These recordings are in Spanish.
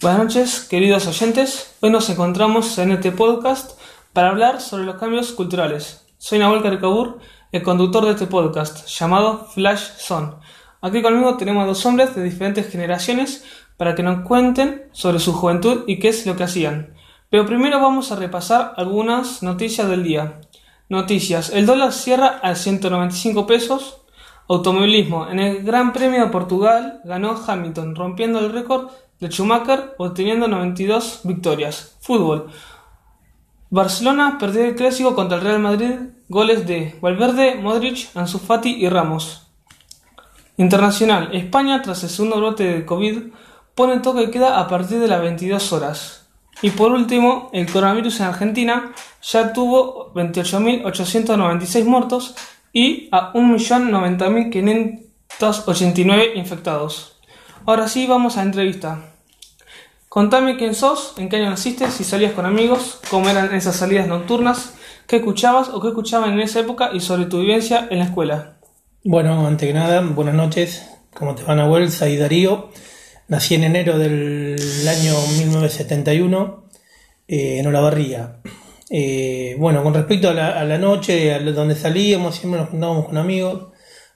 Buenas noches, queridos oyentes. Hoy nos encontramos en este podcast para hablar sobre los cambios culturales. Soy Nahuel Caricabur, el conductor de este podcast, llamado Flash Zone. Aquí conmigo tenemos a dos hombres de diferentes generaciones para que nos cuenten sobre su juventud y qué es lo que hacían. Pero primero vamos a repasar algunas noticias del día. Noticias. El dólar cierra a 195 pesos. Automovilismo. En el Gran Premio de Portugal ganó Hamilton, rompiendo el récord de Schumacher, obteniendo 92 victorias. Fútbol. Barcelona perdió el clásico contra el Real Madrid, goles de Valverde, Modric, Ansu Fati y Ramos. Internacional. España, tras el segundo brote de COVID, pone toque de queda a partir de las 22 horas. Y por último, el coronavirus en Argentina ya tuvo 28.896 muertos y a 1.090.589 infectados. Ahora sí, vamos a la entrevista. Contame quién sos, en qué año naciste, si salías con amigos, cómo eran esas salidas nocturnas, qué escuchabas o qué escuchaban en esa época y sobre tu vivencia en la escuela. Bueno, antes que nada, buenas noches. ¿Cómo te van a vuelta? Y Darío. Nací en enero del año 1971 eh, en Olavarría. Eh, bueno, con respecto a la, noche, a donde salíamos, siempre nos juntábamos con amigos,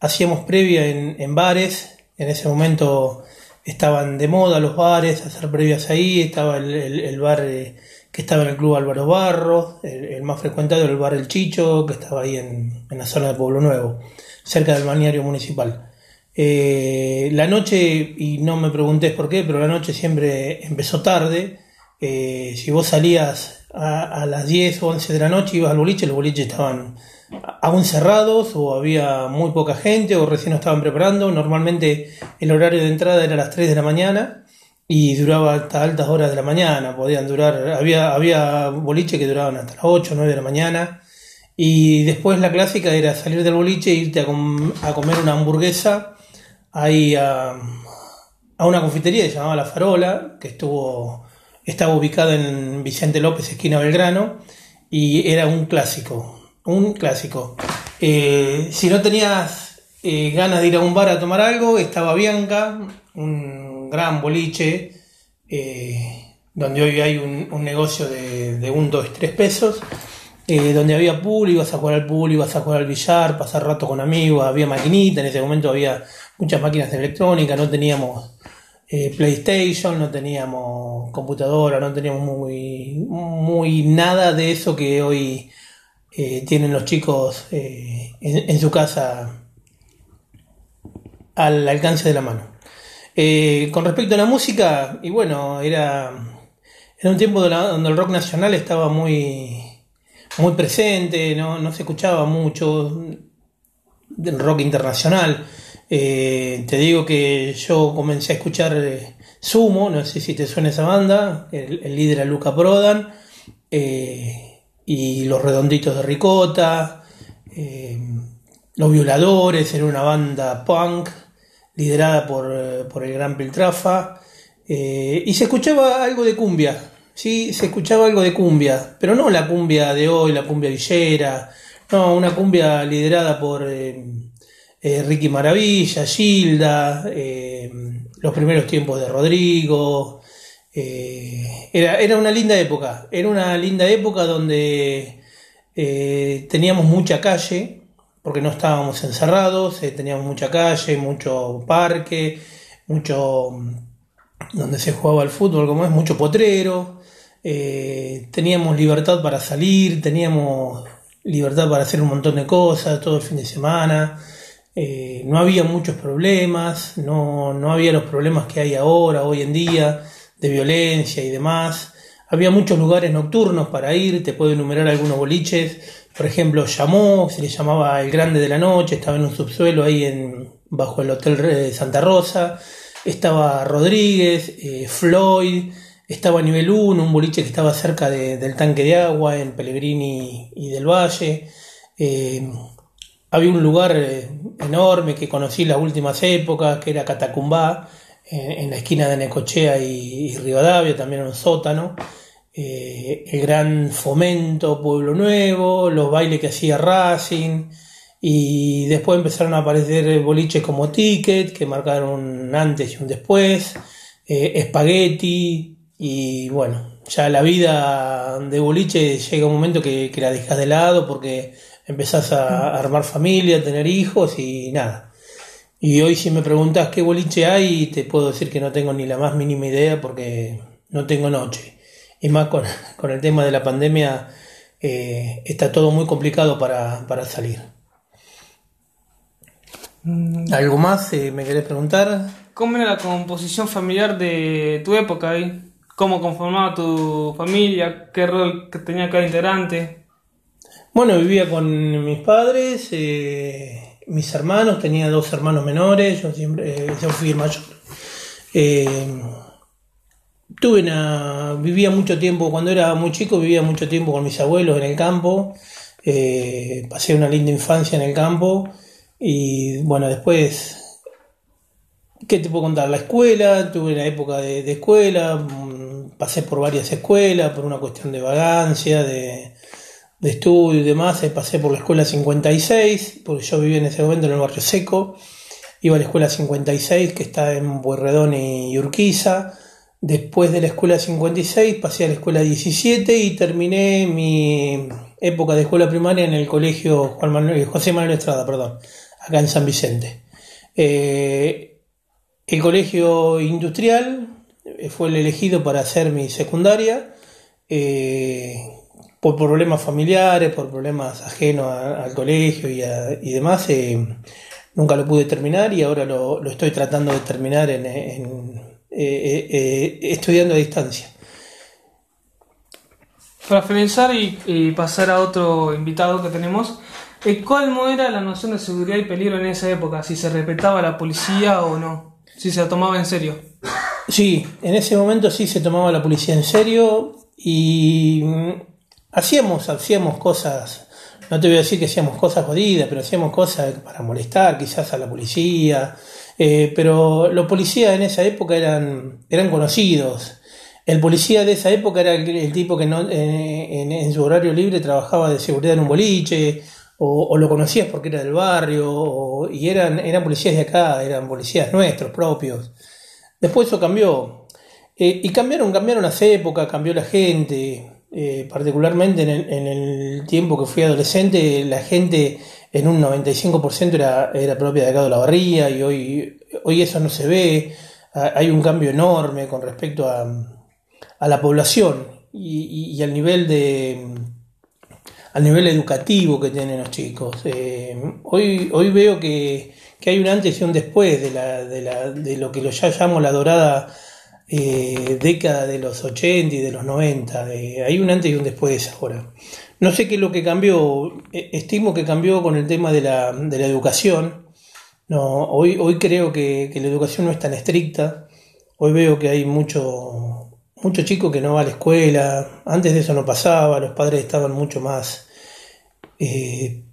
hacíamos previa en, bares, en ese momento estaban de moda los bares, hacer previas ahí, estaba el, bar eh, que estaba en el Club Álvaro Barro, el, más frecuentado era el bar El Chicho, que estaba ahí en, en la zona de Pueblo Nuevo, cerca del balneario municipal. Eh, la noche, y no me preguntes por qué, pero la noche siempre empezó tarde. Eh, si vos salías a, las 10 o 11 de la noche ibas al boliche, los boliches estaban aún cerrados o había muy poca gente o recién estaban preparando. Normalmente el horario de entrada era a las 3 de la mañana y duraba hasta altas horas de la mañana. Podían durar, había, había boliche que duraban hasta las 8 o 9 de la mañana. Y después la clásica era salir del boliche e irte a, a comer una hamburguesa ahí a, a una confitería que se llamaba La Farola, que estuvo estaba ubicado en Vicente López, esquina Belgrano, y era un clásico, un clásico. Eh, si no tenías eh, ganas de ir a un bar a tomar algo, estaba Bianca, un gran boliche, eh, donde hoy hay un, negocio de, de, un, dos, tres pesos, donde había pool, ibas a jugar al pool, ibas a jugar al billar, pasar rato con amigos, había maquinita, en ese momento había muchas máquinas de electrónica, no teníamos PlayStation, no teníamos computadora, no teníamos muy, muy nada de eso que hoy eh, tienen los chicos eh, en, su casa al alcance de la mano. con respecto a la música, y bueno, era, era un tiempo donde el rock nacional estaba muy, muy presente, no, no se escuchaba mucho del rock internacional. Eh, te digo que yo comencé a escuchar eh, Sumo, no sé si te suena esa banda, el, líder era Luca Prodan, eh, y Los Redonditos de Ricota, Los Violadores, era una banda punk liderada por, por el gran Piltrafa, y se escuchaba algo de cumbia, sí, se escuchaba algo de cumbia, pero no la cumbia de hoy, la cumbia villera, no, una cumbia liderada por eh, Ricky Maravilla, Gilda, eh, los primeros tiempos de Rodrigo. Eh, era, era, una linda época, era una linda época donde teníamos mucha calle, porque no estábamos encerrados, teníamos mucha calle, mucho parque, mucho donde se jugaba el fútbol, como es, mucho potrero, teníamos libertad para salir, teníamos libertad para hacer un montón de cosas todo el fin de semana. Eh, no había muchos problemas, no, no había los problemas que hay ahora, hoy en día, de violencia y demás. Había muchos lugares nocturnos para ir, te puedo enumerar algunos boliches. Por ejemplo, llamó, se le llamaba El Grande de la Noche, estaba en un subsuelo ahí en, bajo el Hotel Santa Rosa. Estaba Rodríguez, eh, Floyd, estaba nivel 1, un boliche que estaba cerca del tanque de agua en Pellegrini y del Valle. Eh, había un lugar eh, enorme que conocí las últimas épocas, que era Catacumbá, en, la esquina de Necochea y, Rivadavia, también en un sótano. Eh, el gran fomento Pueblo Nuevo, los bailes que hacía Racing, y después empezaron a aparecer boliches como Ticket, que marcaron un antes y un después. eh, espagueti y bueno, ya la vida de boliche llega un momento que, que la dejas de lado porque empezás a armar familia, tener hijos y nada. Y hoy si me preguntas qué boliche hay, te puedo decir que no tengo ni la más mínima idea porque no tengo noche. Y más con, con el tema de la pandemia, eh, está todo muy complicado para, para salir. Mm, ¿Algo más eh, me querés preguntar? ¿Cómo era la composición familiar de tu época ahí? ¿Cómo conformaba tu familia? ¿Qué rol que tenía cada integrante? Bueno, vivía con mis padres, eh, mis hermanos, tenía dos hermanos menores, yo siempre, eh, yo fui el mayor. Eh, tuve una, vivía mucho tiempo, cuando era muy chico vivía mucho tiempo con mis abuelos en el campo, eh, pasé una linda infancia en el campo y bueno, después, ¿qué te puedo contar? La escuela, tuve una época de, de escuela, mm, pasé por varias escuelas, por una cuestión de vagancia, de, de estudio y demás, eh, pasé por la escuela 56, porque yo vivía en ese momento en el barrio seco, iba a la escuela 56 que está en Buerredón y Urquiza, después de la escuela 56 pasé a la escuela 17 y terminé mi época de escuela primaria en el colegio Juan Manuel, José Manuel Estrada, perdón, acá en San Vicente. Eh, el colegio industrial eh, fue el elegido para hacer mi secundaria. Por problemas familiares, por problemas ajenos a- al colegio y, a- y demás, eh, nunca lo pude terminar y ahora lo, lo estoy tratando de terminar en, en, eh, eh, estudiando a distancia. Para finalizar y, y pasar a otro invitado que tenemos, ¿cómo era la noción de seguridad y peligro en esa época? Si se respetaba la policía o no, si se la tomaba en serio. Sí, en ese momento sí se tomaba la policía en serio y hacíamos, hacíamos cosas, no te voy a decir que hacíamos cosas jodidas, pero hacíamos cosas para molestar quizás a la policía, eh, pero los policías en esa época eran, eran conocidos. El policía de esa época era el, tipo que no, eh, en, su horario libre trabajaba de seguridad en un boliche, o, o lo conocías porque era del barrio, o- y eran, eran policías de acá, eran policías nuestros propios. Después eso cambió. Eh, y cambiaron, cambiaron las épocas, cambió la gente. Eh, particularmente en el, en el tiempo que fui adolescente, la gente en un 95% era, era propia de acá de la barría y hoy, hoy eso no se ve. Hay un cambio enorme con respecto a, a la población y, y- y al nivel de al nivel educativo que tienen los chicos. Eh, hoy, hoy veo que, que hay un antes y un después de, la, de, la, de lo que lo ya llamo la dorada eh, década de los 80 y de los 90. Eh, hay un antes y un después ahora. No sé qué es lo que cambió, eh, estimo que cambió con el tema de la, de la educación. No, hoy, hoy creo que, que la educación no es tan estricta. Hoy veo que hay mucho, mucho chico que no va a la escuela. Antes de eso no pasaba, los padres estaban mucho más eh,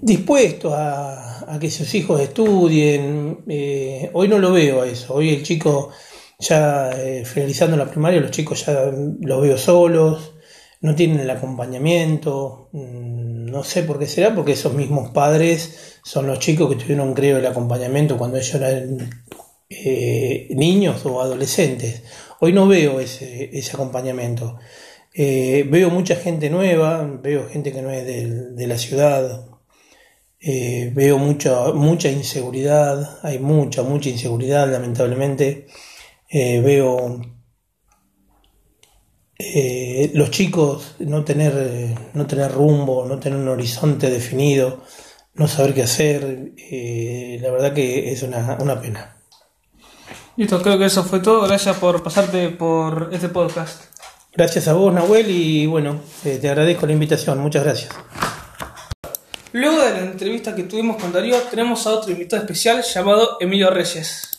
dispuestos a, que sus hijos estudien. Hoy no lo veo a eso. Hoy el chico, ya eh, finalizando la primaria, los chicos ya los veo solos, no tienen el acompañamiento. Mm, No sé por qué será, porque esos mismos padres son los chicos que tuvieron, creo, el acompañamiento cuando ellos eran eh, niños o adolescentes. Hoy no veo ese, ese acompañamiento. Eh, veo mucha gente nueva, veo gente que no es del- de, la ciudad, veo mucha, mucha inseguridad, hay mucha, mucha inseguridad, lamentablemente. Eh, veo eh, los chicos no tener, no tener rumbo, no tener un horizonte definido, no saber qué hacer, eh, la verdad que es una, una pena. Listo, creo que eso fue todo. Gracias por pasarte por este podcast. Gracias a vos, Nahuel, y bueno, eh, te agradezco la invitación, muchas gracias. Luego de la entrevista que tuvimos con Darío, tenemos a otro invitado especial llamado Emilio Reyes.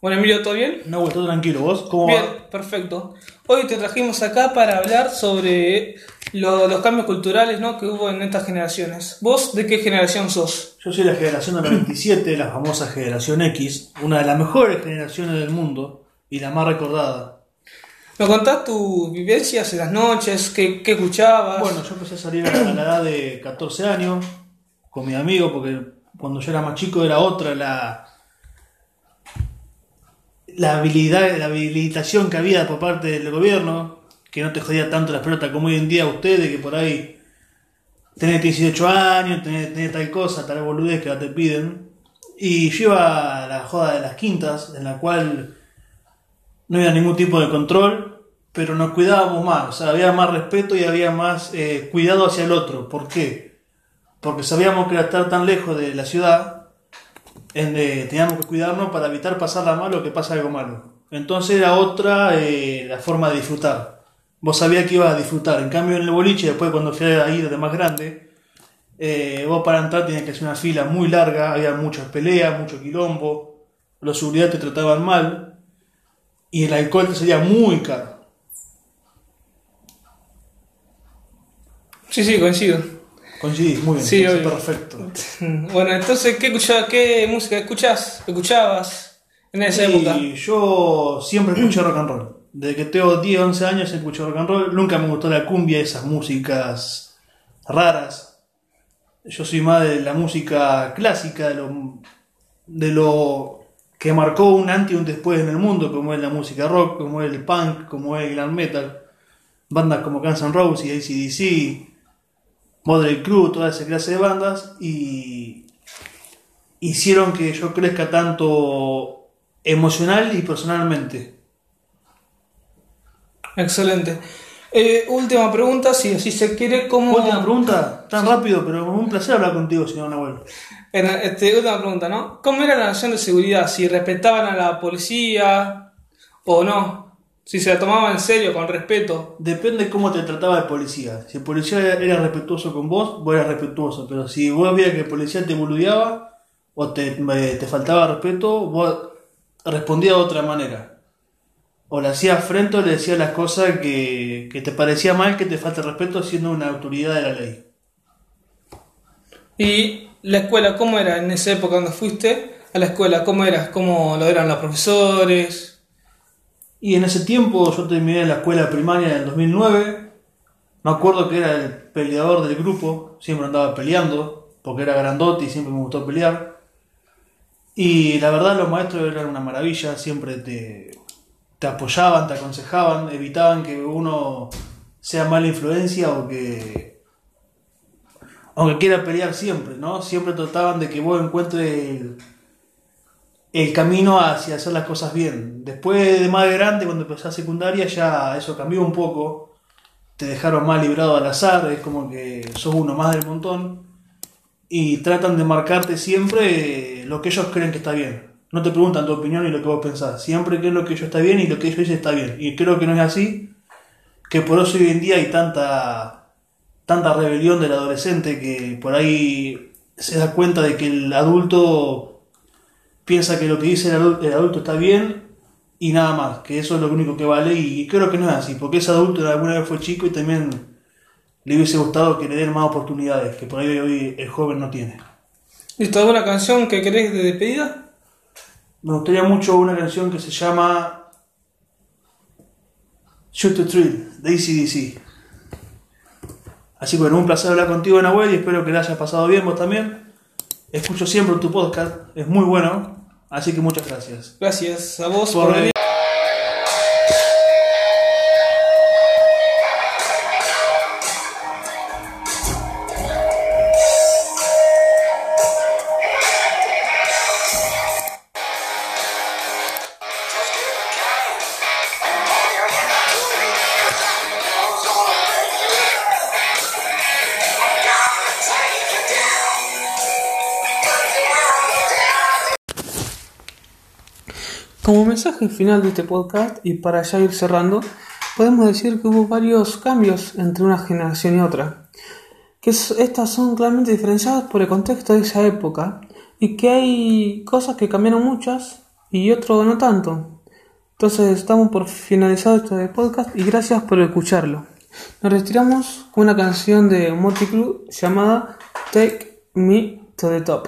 Bueno, Emilio, ¿todo bien? No, todo tranquilo. ¿Vos cómo Bien, va? perfecto. Hoy te trajimos acá para hablar sobre lo- los cambios culturales ¿no? que hubo en estas generaciones. ¿Vos de qué generación sos? Yo soy la generación del 97, la famosa generación X, una de las mejores generaciones del mundo y la más recordada. ¿Me contás tus vivencias en las noches? ¿Qué, qué escuchabas? Bueno, yo empecé a salir a la edad de 14 años con mi amigo, porque cuando yo era más chico era otra la la habilidad, la habilitación que había por parte del gobierno, que no te jodía tanto las pelotas como hoy en día ustedes, que por ahí tenés 18 años, tenés, tal cosa, tal boludez que te piden. Y yo iba a la joda de las quintas, en la cual no había ningún tipo de control, pero nos cuidábamos más, o sea, había más respeto y había más eh, cuidado hacia el otro. ¿Por qué? Porque sabíamos que al estar tan lejos de la ciudad, en, eh, teníamos que cuidarnos para evitar pasarla mal o que pase algo malo. Entonces era otra eh, la forma de disfrutar. Vos sabías que ibas a disfrutar. En cambio en el boliche, después cuando fui a ir de más grande, eh, vos para entrar tenías que hacer una fila muy larga, había muchas peleas, mucho quilombo, los seguridad te trataban mal y el alcohol te salía muy caro. Sí, sí, coincido. Coincidís, muy bien, Sí, perfecto. Bueno, entonces, ¿qué, música escuchás? ¿Escuchabas en esa época? Y yo siempre escuché rock and roll. Desde que tengo 10, 11 años escucho rock and roll. Nunca me gustó la cumbia, esas músicas raras. Yo soy más de la música clásica, de lo, de lo que marcó un antes y un después en el mundo, como es la música rock, como es el punk, como es el glam metal. Bandas como Guns N' Roses y ACDC, Model Crew, toda esa clase de bandas. Y hicieron que yo crezca tanto emocional y personalmente. Excelente. Eh, última pregunta, si así se quiere, ¿cómo... Última pregunta, tan rápido, pero un placer hablar contigo, señor Nahuel. Este, última pregunta, ¿no? ¿Cómo era la nación de seguridad? ¿Si respetaban a la policía o no? ¿Si se la tomaban en serio, con respeto? Depende cómo te trataba el policía. Si el policía era respetuoso con vos, vos eras respetuoso. Pero si vos veías que el policía te boludeaba o te, te faltaba respeto, vos respondías de otra manera. O le hacías frente o le decías las cosas que, que te parecía mal que te falta respeto siendo una autoridad de la ley. ¿Y la escuela, cómo era en esa época cuando fuiste a la escuela? ¿Cómo era? ¿Cómo lo eran los profesores? Y en ese tiempo yo terminé la escuela primaria en el 2009. Me acuerdo que era el peleador del grupo, siempre andaba peleando, porque era grandote y siempre me gustó pelear. Y la verdad los maestros eran una maravilla, siempre te, te apoyaban, te aconsejaban, evitaban que uno sea mala influencia o que... Aunque quiera pelear siempre, ¿no? Siempre trataban de que vos encuentres el camino hacia hacer las cosas bien. Después de más grande, cuando empecé a secundaria, ya eso cambió un poco. Te dejaron más librado al azar, es como que sos uno más del montón. Y tratan de marcarte siempre lo que ellos creen que está bien. No te preguntan tu opinión y lo que vos pensás. Siempre creen lo que ellos está bien y lo que ellos dicen está bien. Y creo que no es así. Que por eso hoy en día hay tanta, tanta rebelión del adolescente que por ahí se da cuenta de que el adulto piensa que lo que dice el adulto, el adulto está bien y nada más, que eso es lo único que vale y creo que no es así, porque ese adulto alguna vez fue chico y también le hubiese gustado que le den más oportunidades, que por ahí hoy el joven no tiene. ¿Listo? ¿Alguna canción que querés de despedida? Me gustaría mucho una canción que se llama Shoot the Thrill, de ACDC. Así que bueno, un placer hablar contigo, Nahuel, y espero que le hayas pasado bien vos también. Escucho siempre tu podcast, es muy bueno, así que muchas gracias. Gracias a vos Por por venir. Como mensaje final de este podcast y para ya ir cerrando, podemos decir que hubo varios cambios entre una generación y otra, que es- estas son claramente diferenciadas por el contexto de esa época y que hay cosas que cambiaron muchas y otro no tanto. Entonces estamos por finalizar este podcast y gracias por escucharlo. Nos retiramos con una canción de Motley Crue llamada Take Me to the Top.